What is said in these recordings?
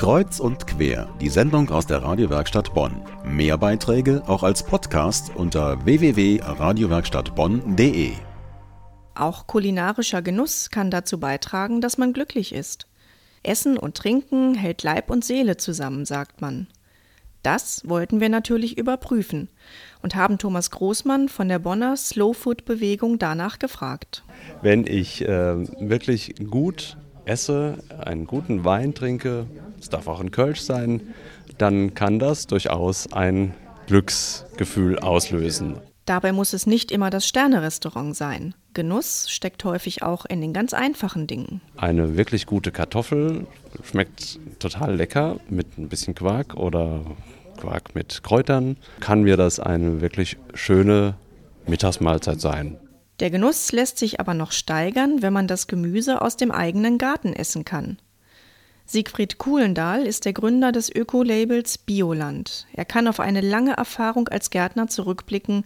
Kreuz und quer, die Sendung aus der Radiowerkstatt Bonn. Mehr Beiträge auch als Podcast unter www.radiowerkstattbonn.de. Auch kulinarischer Genuss kann dazu beitragen, dass man glücklich ist. Essen und Trinken hält Leib und Seele zusammen, sagt man. Das wollten wir natürlich überprüfen und haben Thomas Großmann von der Bonner Slow Food Bewegung danach gefragt. Wenn ich äh, wirklich gut esse, einen guten Wein trinke, es darf auch ein Kölsch sein, dann kann das durchaus ein Glücksgefühl auslösen. Dabei muss es nicht immer das Sternerestaurant sein. Genuss steckt häufig auch in den ganz einfachen Dingen. Eine wirklich gute Kartoffel schmeckt total lecker mit ein bisschen Quark oder Quark mit Kräutern. Kann mir das eine wirklich schöne Mittagsmahlzeit sein. Der Genuss lässt sich aber noch steigern, wenn man das Gemüse aus dem eigenen Garten essen kann. Siegfried Kuhlendahl ist der Gründer des Ökolabels Bioland. Er kann auf eine lange Erfahrung als Gärtner zurückblicken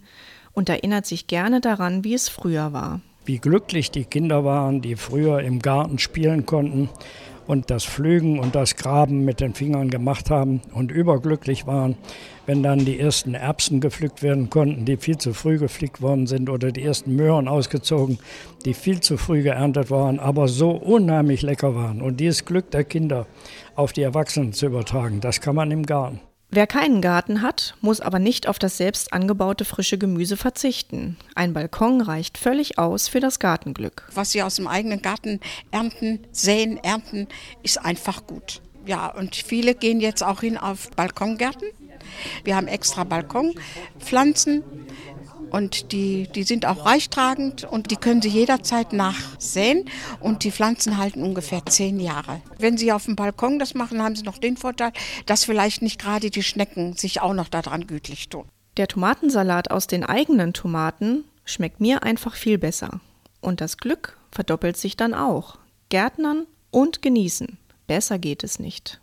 und erinnert sich gerne daran, wie es früher war. Wie glücklich die Kinder waren, die früher im Garten spielen konnten und das Pflügen und das Graben mit den Fingern gemacht haben und überglücklich waren, wenn dann die ersten Erbsen gepflückt werden konnten, die viel zu früh gepflückt worden sind oder die ersten Möhren ausgezogen, die viel zu früh geerntet waren, aber so unheimlich lecker waren. Und dieses Glück der Kinder auf die Erwachsenen zu übertragen, das kann man im Garten. Wer keinen Garten hat, muss aber nicht auf das selbst angebaute frische Gemüse verzichten. Ein Balkon reicht völlig aus für das Gartenglück. Was Sie aus dem eigenen Garten ernten, säen, ernten, ist einfach gut. Ja, und viele gehen jetzt auch hin auf Balkongärten. Wir haben extra Balkonpflanzen und die, die sind auch reichtragend und die können Sie jederzeit nachsäen und die Pflanzen halten ungefähr zehn Jahre. Wenn Sie auf dem Balkon das machen, haben Sie noch den Vorteil, dass vielleicht nicht gerade die Schnecken sich auch noch daran gütlich tun. Der Tomatensalat aus den eigenen Tomaten schmeckt mir einfach viel besser. Und das Glück verdoppelt sich dann auch. Gärtnern und genießen. Besser geht es nicht.